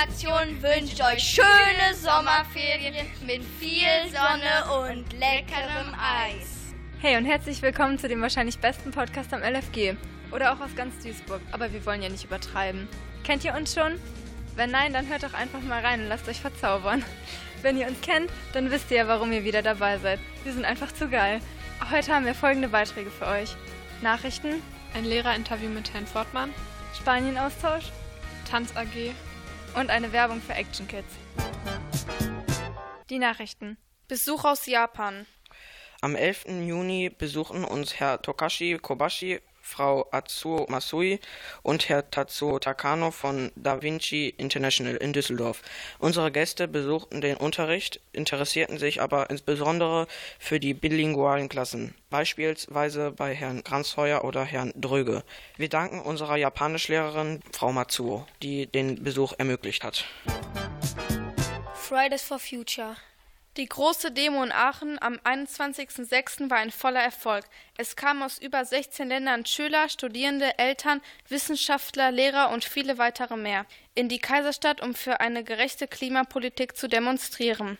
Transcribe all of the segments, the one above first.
Redaktion wünscht euch schöne Sommerferien mit viel Sonne und leckerem Eis. Hey und herzlich willkommen zu dem wahrscheinlich besten Podcast am LFG. Oder auch aus ganz Duisburg. Aber wir wollen ja nicht übertreiben. Kennt ihr uns schon? Wenn nein, dann hört doch einfach mal rein und lasst euch verzaubern. Wenn ihr uns kennt, dann wisst ihr ja, warum ihr wieder dabei seid. Wir sind einfach zu geil. Heute haben wir folgende Beiträge für euch. Nachrichten, ein Lehrerinterview mit Herrn Fortmann, Spanien-Austausch, Tanz AG und eine Werbung für Action Kids. Die Nachrichten. Besuch aus Japan. Am 11. Juni besuchen uns Herr Tokashi Kobashi Frau Atsuo Masui und Herr Tatsuo Takano von Da Vinci International in Düsseldorf. Unsere Gäste besuchten den Unterricht, interessierten sich aber insbesondere für die bilingualen Klassen, beispielsweise bei Herrn Gransheuer oder Herrn Dröge. Wir danken unserer Japanischlehrerin Frau Matsuo, die den Besuch ermöglicht hat. Fridays for Future die große Demo in Aachen am 21.06. war ein voller Erfolg. Es kamen aus über 16 Ländern Schüler, Studierende, Eltern, Wissenschaftler, Lehrer und viele weitere mehr in die Kaiserstadt, um für eine gerechte Klimapolitik zu demonstrieren.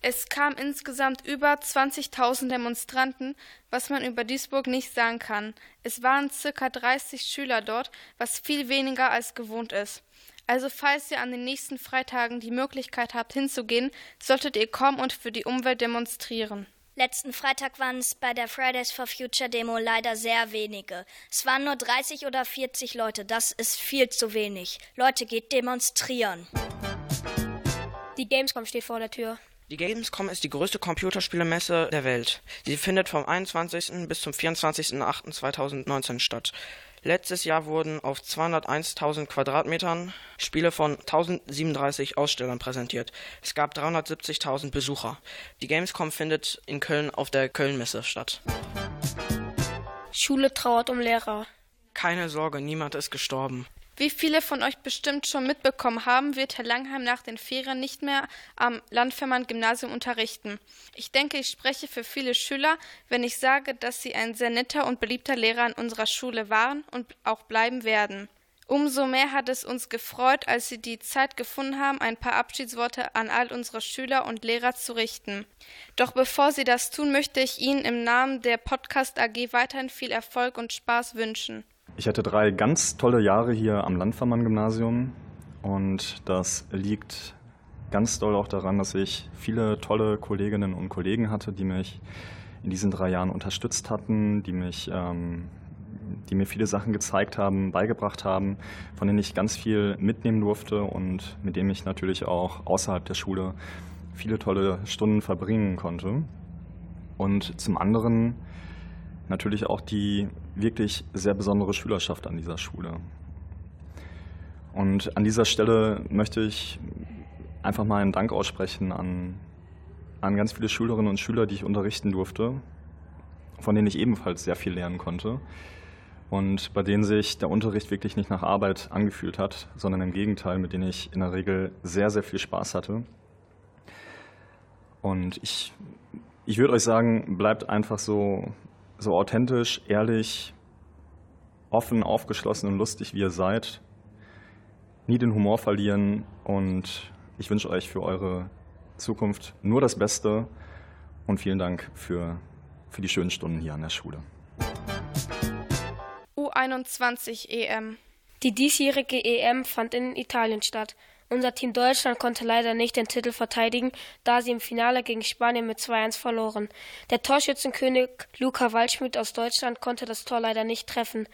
Es kamen insgesamt über 20.000 Demonstranten, was man über Duisburg nicht sagen kann. Es waren circa 30 Schüler dort, was viel weniger als gewohnt ist. Also falls ihr an den nächsten Freitagen die Möglichkeit habt hinzugehen, solltet ihr kommen und für die Umwelt demonstrieren. Letzten Freitag waren es bei der Fridays for Future Demo leider sehr wenige. Es waren nur 30 oder 40 Leute. Das ist viel zu wenig. Leute, geht demonstrieren. Die Gamescom steht vor der Tür. Die Gamescom ist die größte Computerspielemesse der Welt. Sie findet vom 21. bis zum 24.08.2019 statt. Letztes Jahr wurden auf 201.000 Quadratmetern Spiele von 1037 Ausstellern präsentiert. Es gab 370.000 Besucher. Die Gamescom findet in Köln auf der Kölnmesse statt. Schule trauert um Lehrer. Keine Sorge, niemand ist gestorben. Wie viele von euch bestimmt schon mitbekommen haben, wird Herr Langheim nach den Ferien nicht mehr am Landvermann-Gymnasium unterrichten. Ich denke, ich spreche für viele Schüler, wenn ich sage, dass sie ein sehr netter und beliebter Lehrer an unserer Schule waren und auch bleiben werden. Umso mehr hat es uns gefreut, als Sie die Zeit gefunden haben, ein paar Abschiedsworte an all unsere Schüler und Lehrer zu richten. Doch bevor Sie das tun, möchte ich Ihnen im Namen der Podcast AG weiterhin viel Erfolg und Spaß wünschen. Ich hatte drei ganz tolle Jahre hier am Landvermann-Gymnasium und das liegt ganz doll auch daran, dass ich viele tolle Kolleginnen und Kollegen hatte, die mich in diesen drei Jahren unterstützt hatten, die mich ähm, die mir viele Sachen gezeigt haben, beigebracht haben, von denen ich ganz viel mitnehmen durfte und mit denen ich natürlich auch außerhalb der Schule viele tolle Stunden verbringen konnte. Und zum anderen natürlich auch die wirklich sehr besondere Schülerschaft an dieser Schule. Und an dieser Stelle möchte ich einfach mal einen Dank aussprechen an, an ganz viele Schülerinnen und Schüler, die ich unterrichten durfte, von denen ich ebenfalls sehr viel lernen konnte und bei denen sich der Unterricht wirklich nicht nach Arbeit angefühlt hat, sondern im Gegenteil, mit denen ich in der Regel sehr, sehr viel Spaß hatte. Und ich, ich würde euch sagen, bleibt einfach so, so authentisch, ehrlich, offen, aufgeschlossen und lustig, wie ihr seid. Nie den Humor verlieren und ich wünsche euch für eure Zukunft nur das Beste und vielen Dank für, für die schönen Stunden hier an der Schule. U21 EM Die diesjährige EM fand in Italien statt. Unser Team Deutschland konnte leider nicht den Titel verteidigen, da sie im Finale gegen Spanien mit 2-1 verloren. Der Torschützenkönig Luca Waldschmidt aus Deutschland konnte das Tor leider nicht treffen.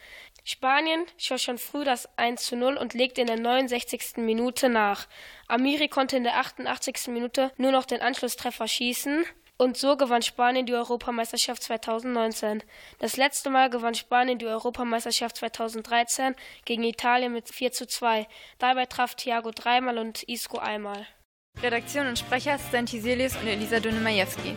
Spanien schoss schon früh das 1 0 und legte in der 69. Minute nach. Amiri konnte in der 88. Minute nur noch den Anschlusstreffer schießen. Und so gewann Spanien die Europameisterschaft 2019. Das letzte Mal gewann Spanien die Europameisterschaft 2013 gegen Italien mit 4 zu 2. Dabei traf Thiago dreimal und Isco einmal. Redaktion und Sprecher Stan Tiselius und Elisa Dunemajewski.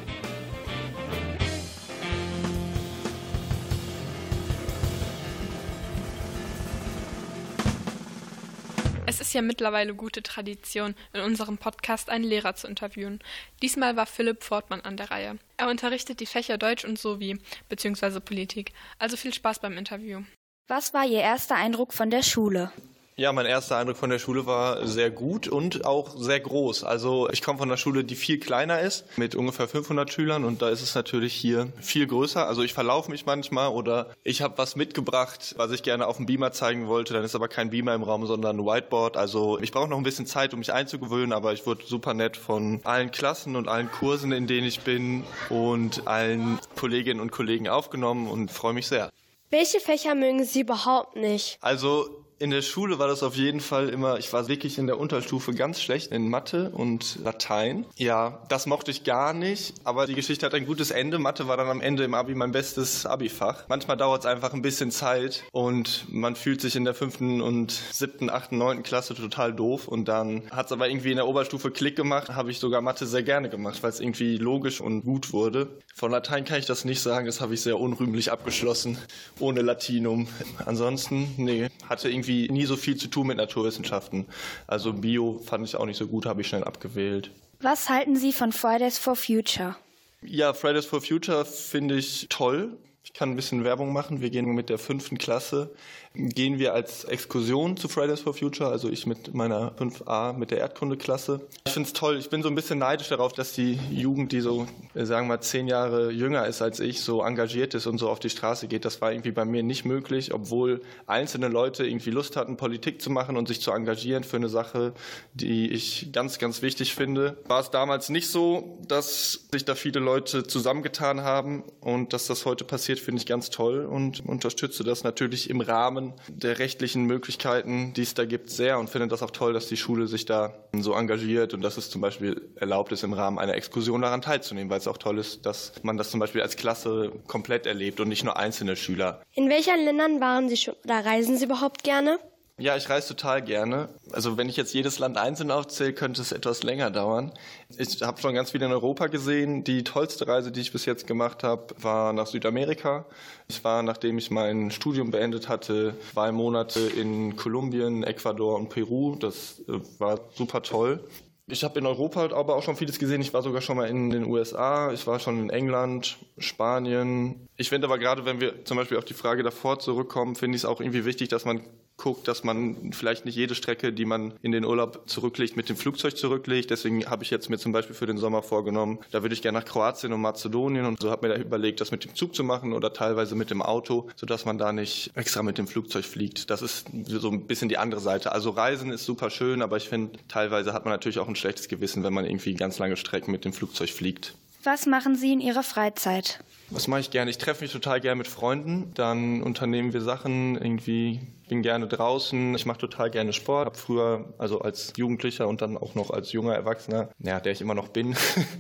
Es ist ja mittlerweile gute Tradition, in unserem Podcast einen Lehrer zu interviewen. Diesmal war Philipp Fortmann an der Reihe. Er unterrichtet die Fächer Deutsch und Sowie, bzw. Politik. Also viel Spaß beim Interview. Was war Ihr erster Eindruck von der Schule? Ja, mein erster Eindruck von der Schule war sehr gut und auch sehr groß. Also ich komme von einer Schule, die viel kleiner ist, mit ungefähr 500 Schülern und da ist es natürlich hier viel größer. Also ich verlaufe mich manchmal oder ich habe was mitgebracht, was ich gerne auf dem Beamer zeigen wollte. Dann ist aber kein Beamer im Raum, sondern ein Whiteboard. Also ich brauche noch ein bisschen Zeit, um mich einzugewöhnen, aber ich wurde super nett von allen Klassen und allen Kursen, in denen ich bin und allen Kolleginnen und Kollegen aufgenommen und freue mich sehr. Welche Fächer mögen Sie überhaupt nicht? Also in der Schule war das auf jeden Fall immer, ich war wirklich in der Unterstufe ganz schlecht in Mathe und Latein. Ja, das mochte ich gar nicht, aber die Geschichte hat ein gutes Ende. Mathe war dann am Ende im Abi mein bestes Abi-Fach. Manchmal dauert es einfach ein bisschen Zeit und man fühlt sich in der fünften und siebten, achten, neunten Klasse total doof und dann hat es aber irgendwie in der Oberstufe Klick gemacht, habe ich sogar Mathe sehr gerne gemacht, weil es irgendwie logisch und gut wurde. Von Latein kann ich das nicht sagen, das habe ich sehr unrühmlich abgeschlossen, ohne Latinum. Ansonsten, nee, hatte irgendwie irgendwie nie so viel zu tun mit Naturwissenschaften. Also Bio fand ich auch nicht so gut, habe ich schnell abgewählt. Was halten Sie von Fridays for Future? Ja, Fridays for Future finde ich toll. Ich kann ein bisschen Werbung machen. Wir gehen mit der fünften Klasse gehen wir als Exkursion zu Fridays for Future, also ich mit meiner 5a, mit der Erdkundeklasse. Ich finde es toll, ich bin so ein bisschen neidisch darauf, dass die Jugend, die so, sagen wir mal, zehn Jahre jünger ist als ich, so engagiert ist und so auf die Straße geht. Das war irgendwie bei mir nicht möglich, obwohl einzelne Leute irgendwie Lust hatten, Politik zu machen und sich zu engagieren für eine Sache, die ich ganz, ganz wichtig finde. War es damals nicht so, dass sich da viele Leute zusammengetan haben und dass das heute passiert, finde ich ganz toll und unterstütze das natürlich im Rahmen Rahmen der rechtlichen Möglichkeiten, die es da gibt, sehr und finde das auch toll, dass die Schule sich da so engagiert und dass es zum Beispiel erlaubt ist, im Rahmen einer Exkursion daran teilzunehmen, weil es auch toll ist, dass man das zum Beispiel als Klasse komplett erlebt und nicht nur einzelne Schüler. In welchen Ländern waren Sie schon oder reisen Sie überhaupt gerne? Ja, ich reise total gerne. Also wenn ich jetzt jedes Land einzeln aufzähle, könnte es etwas länger dauern. Ich habe schon ganz viel in Europa gesehen. Die tollste Reise, die ich bis jetzt gemacht habe, war nach Südamerika. Ich war, nachdem ich mein Studium beendet hatte, zwei Monate in Kolumbien, Ecuador und Peru. Das äh, war super toll. Ich habe in Europa aber auch schon vieles gesehen. Ich war sogar schon mal in den USA, ich war schon in England, Spanien. Ich finde aber gerade, wenn wir zum Beispiel auf die Frage davor zurückkommen, finde ich es auch irgendwie wichtig, dass man guckt, dass man vielleicht nicht jede Strecke, die man in den Urlaub zurücklegt, mit dem Flugzeug zurücklegt. Deswegen habe ich jetzt mir zum Beispiel für den Sommer vorgenommen, da würde ich gerne nach Kroatien und Mazedonien und so habe mir da überlegt, das mit dem Zug zu machen oder teilweise mit dem Auto, sodass man da nicht extra mit dem Flugzeug fliegt. Das ist so ein bisschen die andere Seite. Also Reisen ist super schön, aber ich finde, teilweise hat man natürlich auch ein schlechtes Gewissen, wenn man irgendwie ganz lange Strecken mit dem Flugzeug fliegt. Was machen Sie in Ihrer Freizeit? Was mache ich gerne? Ich treffe mich total gerne mit Freunden. Dann unternehmen wir Sachen irgendwie bin gerne draußen, ich mache total gerne Sport. Habe früher, also als Jugendlicher und dann auch noch als junger Erwachsener, ja, der ich immer noch bin,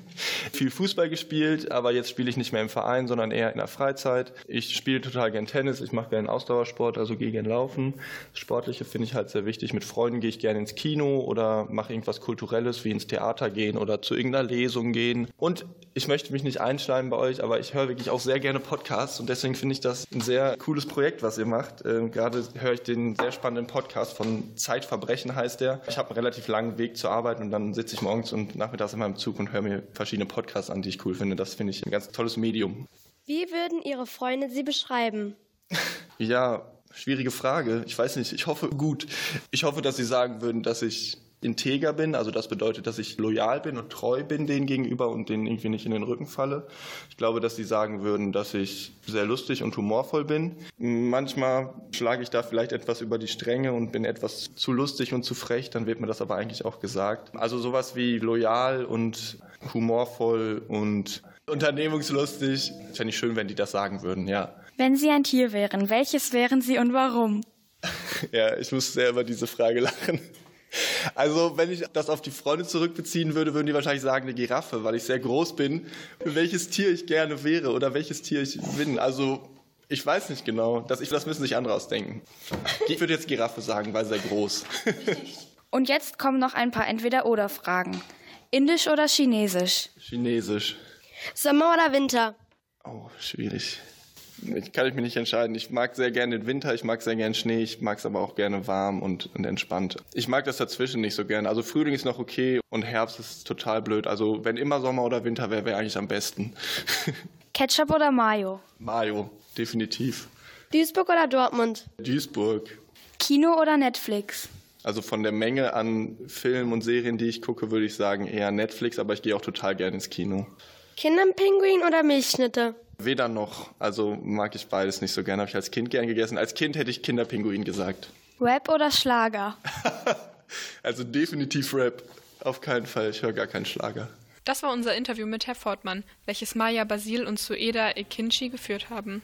viel Fußball gespielt, aber jetzt spiele ich nicht mehr im Verein, sondern eher in der Freizeit. Ich spiele total gern Tennis, ich mache gerne Ausdauersport, also gehe gern laufen. Das Sportliche finde ich halt sehr wichtig. Mit Freunden gehe ich gerne ins Kino oder mache irgendwas Kulturelles wie ins Theater gehen oder zu irgendeiner Lesung gehen. Und ich möchte mich nicht einschleimen bei euch, aber ich höre wirklich auch sehr gerne Podcasts und deswegen finde ich das ein sehr cooles Projekt, was ihr macht. Ähm, gerade höre ich den sehr spannenden Podcast von Zeitverbrechen heißt der. Ich habe einen relativ langen Weg zur Arbeit und dann sitze ich morgens und nachmittags in meinem Zug und höre mir verschiedene Podcasts an, die ich cool finde. Das finde ich ein ganz tolles Medium. Wie würden Ihre Freunde Sie beschreiben? ja, schwierige Frage. Ich weiß nicht, ich hoffe gut. Ich hoffe, dass Sie sagen würden, dass ich integer bin. Also das bedeutet, dass ich loyal bin und treu bin denen gegenüber und denen irgendwie nicht in den Rücken falle. Ich glaube, dass sie sagen würden, dass ich sehr lustig und humorvoll bin. Manchmal schlage ich da vielleicht etwas über die Stränge und bin etwas zu lustig und zu frech, dann wird mir das aber eigentlich auch gesagt. Also sowas wie loyal und humorvoll und unternehmungslustig. Fände ich schön, wenn die das sagen würden, ja. Wenn Sie ein Tier wären, welches wären Sie und warum? ja, ich muss sehr über diese Frage lachen. Also, wenn ich das auf die Freunde zurückbeziehen würde, würden die wahrscheinlich sagen, eine Giraffe, weil ich sehr groß bin, welches Tier ich gerne wäre oder welches Tier ich bin. Also, ich weiß nicht genau. Das, ich, das müssen sich andere ausdenken. Ich würde jetzt Giraffe sagen, weil sehr groß. Und jetzt kommen noch ein paar Entweder-Oder-Fragen. Indisch oder Chinesisch? Chinesisch. Sommer oder Winter? Oh, schwierig. Ich kann ich mich nicht entscheiden. Ich mag sehr gerne den Winter, ich mag sehr gerne Schnee, ich mag es aber auch gerne warm und, und entspannt. Ich mag das dazwischen nicht so gerne. Also Frühling ist noch okay und Herbst ist total blöd. Also wenn immer Sommer oder Winter wäre, wäre eigentlich am besten. Ketchup oder Mayo? Mayo, definitiv. Duisburg oder Dortmund? Duisburg. Kino oder Netflix? Also von der Menge an Filmen und Serien, die ich gucke, würde ich sagen eher Netflix, aber ich gehe auch total gerne ins Kino. Kinderpinguin oder Milchschnitte? Weder noch. Also mag ich beides nicht so gerne. Habe ich als Kind gern gegessen. Als Kind hätte ich Kinderpinguin gesagt. Rap oder Schlager? also definitiv Rap. Auf keinen Fall. Ich höre gar keinen Schlager. Das war unser Interview mit Herr Fortmann, welches Maya Basil und Sueda Ekinci geführt haben.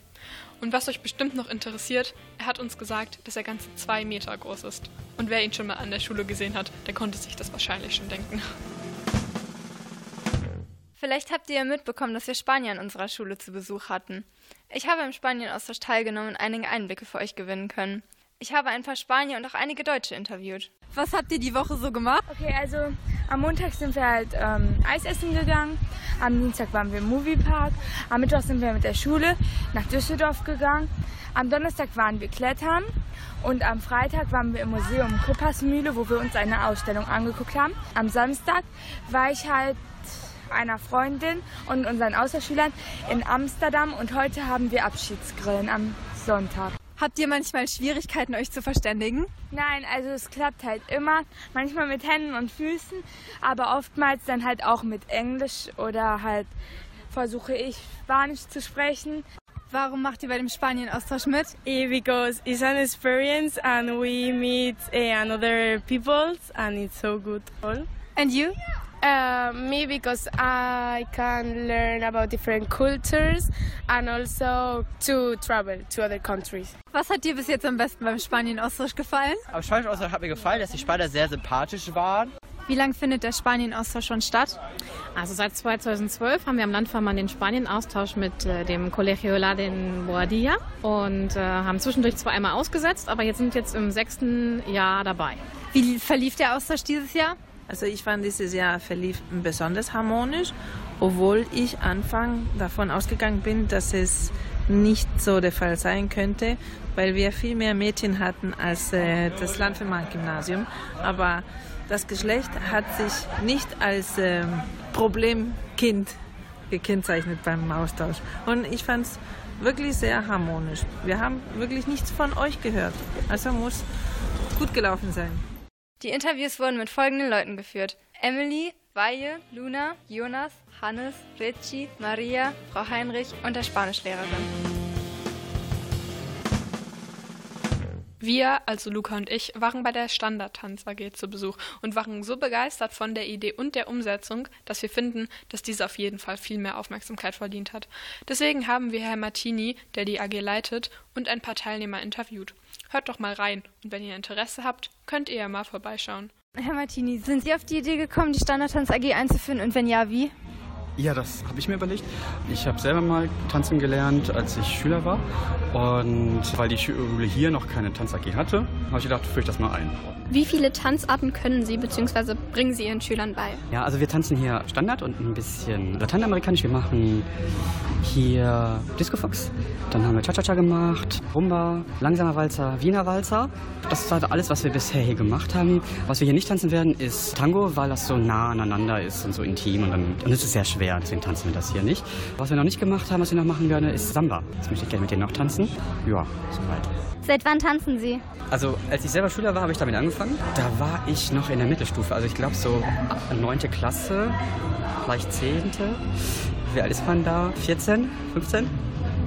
Und was euch bestimmt noch interessiert, er hat uns gesagt, dass er ganze zwei Meter groß ist. Und wer ihn schon mal an der Schule gesehen hat, der konnte sich das wahrscheinlich schon denken. Vielleicht habt ihr ja mitbekommen, dass wir Spanier an unserer Schule zu Besuch hatten. Ich habe im Spanien-Austausch teilgenommen und einige Einblicke für euch gewinnen können. Ich habe ein paar Spanier und auch einige Deutsche interviewt. Was habt ihr die Woche so gemacht? Okay, also am Montag sind wir halt ähm, Eis essen gegangen. Am Dienstag waren wir im Moviepark. Am Mittwoch sind wir mit der Schule nach Düsseldorf gegangen. Am Donnerstag waren wir klettern. Und am Freitag waren wir im Museum Kuppersmühle, wo wir uns eine Ausstellung angeguckt haben. Am Samstag war ich halt einer Freundin und unseren Austauschschülern in Amsterdam und heute haben wir Abschiedsgrillen am Sonntag. Habt ihr manchmal Schwierigkeiten, euch zu verständigen? Nein, also es klappt halt immer. Manchmal mit Händen und Füßen, aber oftmals dann halt auch mit Englisch oder halt versuche ich Spanisch zu sprechen. Warum macht ihr bei dem Spanien-Austausch mit? Yeah, because it's an experience and we meet uh, another peoples and it's so good. And you? Uh, me because I can learn about different cultures and also to travel to other countries. Was hat dir bis jetzt am besten beim Spanien-Austausch gefallen? Am Spanien-Austausch hat mir gefallen, dass die Spanier sehr sympathisch waren. Wie lange findet der Spanien-Austausch schon statt? Also seit 2012 haben wir am Landverband den Spanien-Austausch mit äh, dem Colegio La den Boadilla und äh, haben zwischendurch zwar einmal ausgesetzt, aber jetzt sind jetzt im sechsten Jahr dabei. Wie verlief der Austausch dieses Jahr? Also ich fand dieses Jahr verlief besonders harmonisch, obwohl ich Anfang davon ausgegangen bin, dass es nicht so der Fall sein könnte, weil wir viel mehr Mädchen hatten als äh, das Landvermann-Gymnasium. Aber das Geschlecht hat sich nicht als äh, Problemkind gekennzeichnet beim Austausch. Und ich fand es wirklich sehr harmonisch. Wir haben wirklich nichts von euch gehört. Also muss gut gelaufen sein. Die Interviews wurden mit folgenden Leuten geführt. Emily, Weihe, Luna, Jonas, Hannes, Richie, Maria, Frau Heinrich und der Spanischlehrerin. Wir, also Luca und ich, waren bei der Standardtanz AG zu Besuch und waren so begeistert von der Idee und der Umsetzung, dass wir finden, dass diese auf jeden Fall viel mehr Aufmerksamkeit verdient hat. Deswegen haben wir Herrn Martini, der die AG leitet, und ein paar Teilnehmer interviewt. Hört doch mal rein und wenn ihr Interesse habt, könnt ihr ja mal vorbeischauen. Herr Martini, sind Sie auf die Idee gekommen, die Standardtanz AG einzuführen und wenn ja, wie? Ja, das habe ich mir überlegt. Ich habe selber mal tanzen gelernt, als ich Schüler war. Und weil die Schule hier noch keine Tanz AG hatte, habe ich gedacht, führe ich das mal ein. Wie viele Tanzarten können Sie bzw. bringen Sie Ihren Schülern bei? Ja, also wir tanzen hier Standard und ein bisschen lateinamerikanisch. Wir machen hier Disco Fox, dann haben wir Cha-Cha-Cha gemacht, Rumba, langsamer Walzer, Wiener Walzer. Das ist halt alles, was wir bisher hier gemacht haben. Was wir hier nicht tanzen werden, ist Tango, weil das so nah aneinander ist und so intim und, dann, und es ist sehr schwer, deswegen tanzen wir das hier nicht. Was wir noch nicht gemacht haben, was wir noch machen werden, ist Samba. Das möchte ich gerne mit denen noch tanzen. Ja, soweit. Seit wann tanzen Sie? Also als ich selber Schüler war, habe ich damit angefangen. Da war ich noch in der Mittelstufe, also ich glaube so neunte Klasse, vielleicht zehnte. Wie alt ist man da? 14, 15?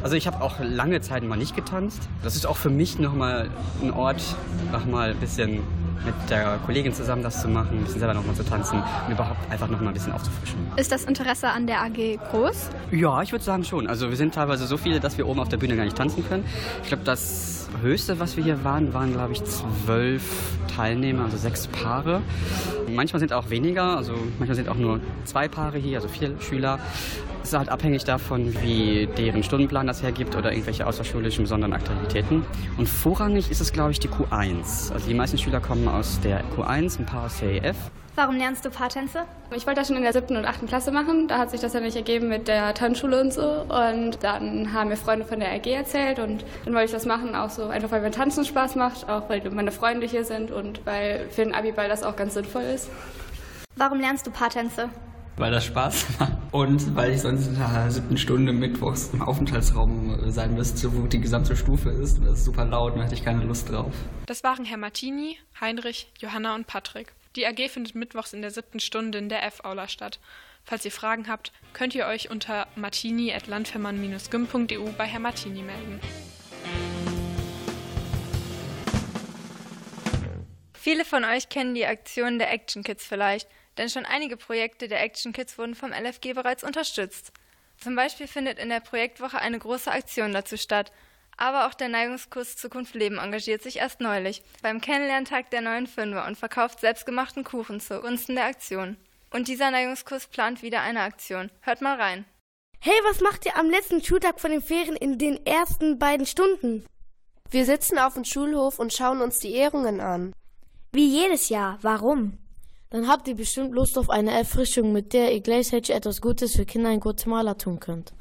Also ich habe auch lange Zeit mal nicht getanzt. Das ist auch für mich nochmal ein Ort, nochmal ein bisschen mit der Kollegin zusammen das zu machen, ein bisschen selber nochmal zu tanzen und überhaupt einfach nochmal ein bisschen aufzufrischen. Ist das Interesse an der AG groß? Ja, ich würde sagen schon. Also wir sind teilweise so viele, dass wir oben auf der Bühne gar nicht tanzen können. Ich glaube, das Höchste, was wir hier waren, waren glaube ich zwölf Teilnehmer, also sechs Paare. Manchmal sind auch weniger, also manchmal sind auch nur zwei Paare hier, also vier Schüler. Es ist halt abhängig davon, wie deren Stundenplan das hergibt oder irgendwelche außerschulischen besonderen Aktivitäten. Und vorrangig ist es, glaube ich, die Q1. Also die meisten Schüler kommen aus der Q1, ein paar aus der EF. Warum lernst du Paartänze? Ich wollte das schon in der siebten und achten Klasse machen. Da hat sich das ja nicht ergeben mit der Tanzschule und so. Und dann haben mir Freunde von der AG erzählt und dann wollte ich das machen, auch so einfach, weil mir Tanzen Spaß macht, auch weil meine Freunde hier sind und weil für den Abiball das auch ganz sinnvoll ist. Warum lernst du Paartänze? weil das Spaß macht und weil ich sonst in der siebten Stunde mittwochs im Aufenthaltsraum sein müsste, wo die gesamte Stufe ist. Das ist super laut und da hatte ich keine Lust drauf. Das waren Herr Martini, Heinrich, Johanna und Patrick. Die AG findet mittwochs in der siebten Stunde in der F-Aula statt. Falls ihr Fragen habt, könnt ihr euch unter martini.landvermann-gym.eu bei Herr Martini melden. Viele von euch kennen die Aktion der Action Kids vielleicht, denn schon einige Projekte der Action Kids wurden vom LFG bereits unterstützt. Zum Beispiel findet in der Projektwoche eine große Aktion dazu statt. Aber auch der Neigungskurs Zukunft Leben engagiert sich erst neulich beim Kennenlerntag der neuen Fünfer und verkauft selbstgemachten Kuchen zugunsten der Aktion. Und dieser Neigungskurs plant wieder eine Aktion. Hört mal rein. Hey, was macht ihr am letzten Schultag von den Ferien in den ersten beiden Stunden? Wir sitzen auf dem Schulhof und schauen uns die Ehrungen an. Wie jedes Jahr. Warum? Dann habt ihr bestimmt Lust auf eine Erfrischung, mit der ihr gleichzeitig etwas Gutes für Kinder in Guatemala tun könnt.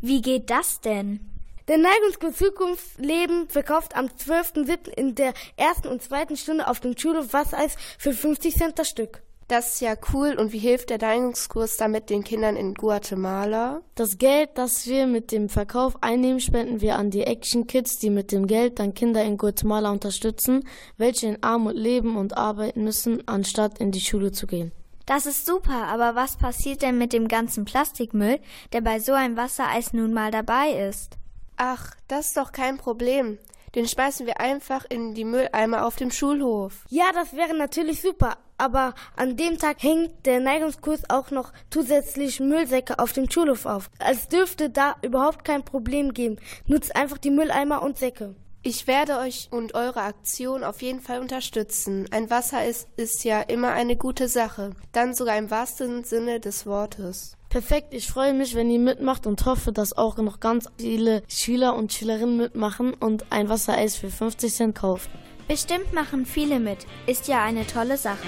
Wie geht das denn? Der Neigungsgut Zukunftsleben verkauft am 12.07. in der ersten und zweiten Stunde auf dem Schulhof Wassereis für 50 Cent das Stück. Das ist ja cool. Und wie hilft der Neigungskurs damit den Kindern in Guatemala? Das Geld, das wir mit dem Verkauf einnehmen, spenden wir an die Action Kids, die mit dem Geld dann Kinder in Guatemala unterstützen, welche in Armut leben und arbeiten müssen, anstatt in die Schule zu gehen. Das ist super, aber was passiert denn mit dem ganzen Plastikmüll, der bei so einem Wassereis nun mal dabei ist? Ach, das ist doch kein Problem. Den schmeißen wir einfach in die Mülleimer auf dem Schulhof. Ja, das wäre natürlich super, aber an dem Tag hängt der Neigungskurs auch noch zusätzlich Müllsäcke auf dem Schulhof auf. Als dürfte da überhaupt kein Problem geben. Nutzt einfach die Mülleimer und Säcke. Ich werde euch und eure Aktion auf jeden Fall unterstützen. Ein Wasser ist, ist ja immer eine gute Sache. Dann sogar im wahrsten Sinne des Wortes. Perfekt, ich freue mich, wenn ihr mitmacht und hoffe, dass auch noch ganz viele Schüler und Schülerinnen mitmachen und ein Wassereis für 50 Cent kaufen. Bestimmt machen viele mit. Ist ja eine tolle Sache.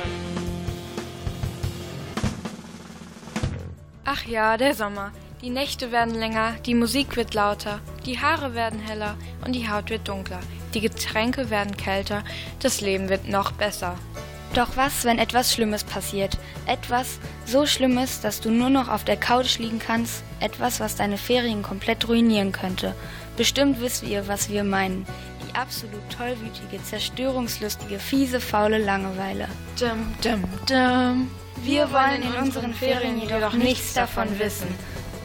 Ach ja, der Sommer. Die Nächte werden länger, die Musik wird lauter, die Haare werden heller und die Haut wird dunkler. Die Getränke werden kälter, das Leben wird noch besser. Doch was, wenn etwas Schlimmes passiert? Etwas so Schlimmes, dass du nur noch auf der Couch liegen kannst? Etwas, was deine Ferien komplett ruinieren könnte? Bestimmt wisst ihr, was wir meinen. Die absolut tollwütige, zerstörungslustige, fiese, faule Langeweile. Dum, dum, dum. Wir wollen in unseren Ferien jedoch nichts davon wissen.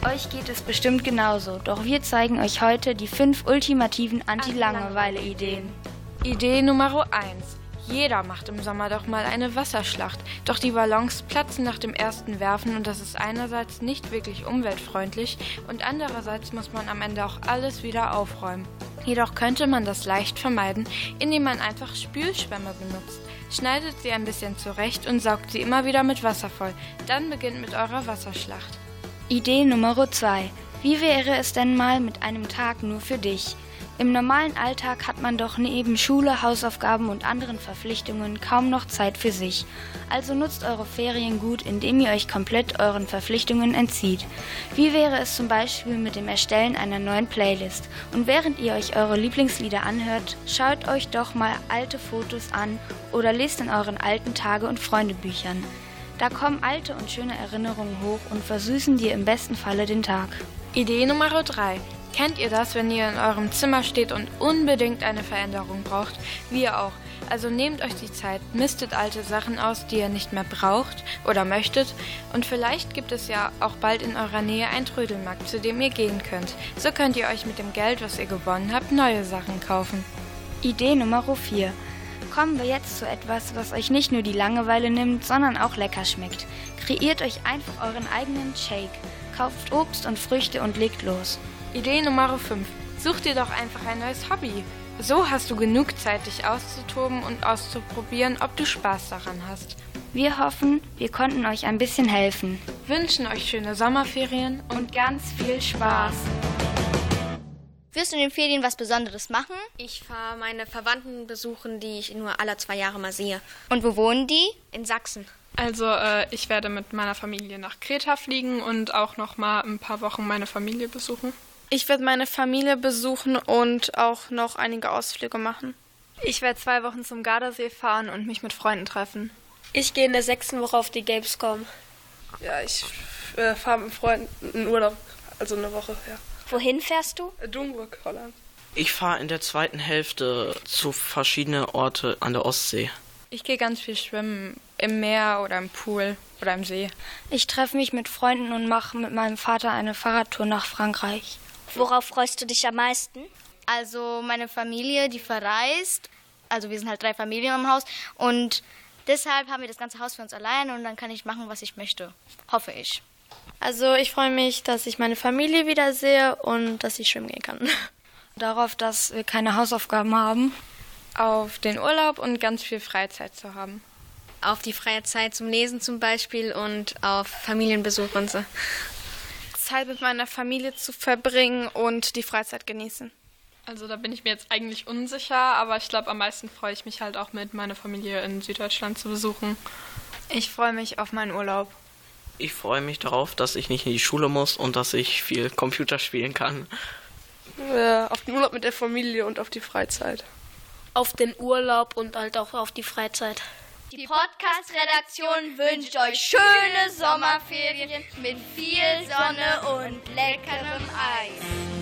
Euch geht es bestimmt genauso, doch wir zeigen euch heute die fünf ultimativen Anti-Langeweile-Ideen. Idee Nummer 1. Jeder macht im Sommer doch mal eine Wasserschlacht. Doch die Ballons platzen nach dem ersten Werfen und das ist einerseits nicht wirklich umweltfreundlich und andererseits muss man am Ende auch alles wieder aufräumen. Jedoch könnte man das leicht vermeiden, indem man einfach Spülschwämme benutzt. Schneidet sie ein bisschen zurecht und saugt sie immer wieder mit Wasser voll. Dann beginnt mit eurer Wasserschlacht. Idee Nummer 2. Wie wäre es denn mal mit einem Tag nur für dich? Im normalen Alltag hat man doch neben Schule, Hausaufgaben und anderen Verpflichtungen kaum noch Zeit für sich. Also nutzt eure Ferien gut, indem ihr euch komplett euren Verpflichtungen entzieht. Wie wäre es zum Beispiel mit dem Erstellen einer neuen Playlist? Und während ihr euch eure Lieblingslieder anhört, schaut euch doch mal alte Fotos an oder lest in euren alten Tage- und Freundebüchern. Da kommen alte und schöne Erinnerungen hoch und versüßen dir im besten Falle den Tag. Idee Nummer 3. Kennt ihr das, wenn ihr in eurem Zimmer steht und unbedingt eine Veränderung braucht? Wir auch. Also nehmt euch die Zeit, mistet alte Sachen aus, die ihr nicht mehr braucht oder möchtet. Und vielleicht gibt es ja auch bald in eurer Nähe einen Trödelmarkt, zu dem ihr gehen könnt. So könnt ihr euch mit dem Geld, was ihr gewonnen habt, neue Sachen kaufen. Idee Nummer 4. Kommen wir jetzt zu etwas, was euch nicht nur die Langeweile nimmt, sondern auch lecker schmeckt. Kreiert euch einfach euren eigenen Shake. Kauft Obst und Früchte und legt los. Idee Nummer 5. Such dir doch einfach ein neues Hobby. So hast du genug Zeit, dich auszutoben und auszuprobieren, ob du Spaß daran hast. Wir hoffen, wir konnten euch ein bisschen helfen. Wünschen euch schöne Sommerferien und ganz viel Spaß. Wirst du in den Ferien was Besonderes machen? Ich fahre meine Verwandten besuchen, die ich nur alle zwei Jahre mal sehe. Und wo wohnen die? In Sachsen. Also äh, ich werde mit meiner Familie nach Kreta fliegen und auch noch mal ein paar Wochen meine Familie besuchen. Ich werde meine Familie besuchen und auch noch einige Ausflüge machen. Ich werde zwei Wochen zum Gardasee fahren und mich mit Freunden treffen. Ich gehe in der sechsten Woche auf die Gamescom. Ja, ich äh, fahre mit Freunden in Urlaub, also eine Woche, ja. Wohin fährst du? Domburg, Holland. Ich fahre in der zweiten Hälfte zu verschiedenen Orten an der Ostsee. Ich gehe ganz viel schwimmen im Meer oder im Pool oder im See. Ich treffe mich mit Freunden und mache mit meinem Vater eine Fahrradtour nach Frankreich. Worauf freust du dich am meisten? Also meine Familie, die verreist. Also wir sind halt drei Familien im Haus und deshalb haben wir das ganze Haus für uns allein und dann kann ich machen, was ich möchte. Hoffe ich. Also ich freue mich, dass ich meine Familie wiedersehe und dass ich schwimmen gehen kann. Darauf, dass wir keine Hausaufgaben haben. Auf den Urlaub und ganz viel Freizeit zu haben. Auf die freie Zeit zum Lesen zum Beispiel und auf Familienbesuch und so. Zeit mit meiner Familie zu verbringen und die Freizeit genießen. Also da bin ich mir jetzt eigentlich unsicher, aber ich glaube, am meisten freue ich mich halt auch mit meiner Familie in Süddeutschland zu besuchen. Ich freue mich auf meinen Urlaub. Ich freue mich darauf, dass ich nicht in die Schule muss und dass ich viel Computer spielen kann. Äh, auf den Urlaub mit der Familie und auf die Freizeit. Auf den Urlaub und halt auch auf die Freizeit. Die Podcast-Redaktion wünscht euch schöne Sommerferien mit viel Sonne und leckerem Eis.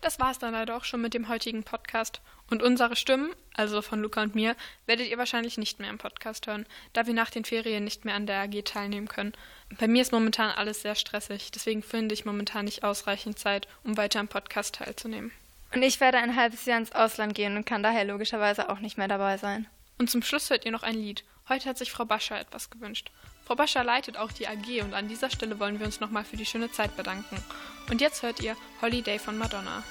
Das war es dann leider auch schon mit dem heutigen Podcast. Und unsere Stimmen, also von Luca und mir, werdet ihr wahrscheinlich nicht mehr im Podcast hören, da wir nach den Ferien nicht mehr an der AG teilnehmen können. Bei mir ist momentan alles sehr stressig, deswegen finde ich momentan nicht ausreichend Zeit, um weiter am Podcast teilzunehmen. Und ich werde ein halbes Jahr ins Ausland gehen und kann daher logischerweise auch nicht mehr dabei sein. Und zum Schluss hört ihr noch ein Lied. Heute hat sich Frau Bascher etwas gewünscht. Frau Bascher leitet auch die AG und an dieser Stelle wollen wir uns nochmal für die schöne Zeit bedanken. Und jetzt hört ihr Holiday von Madonna.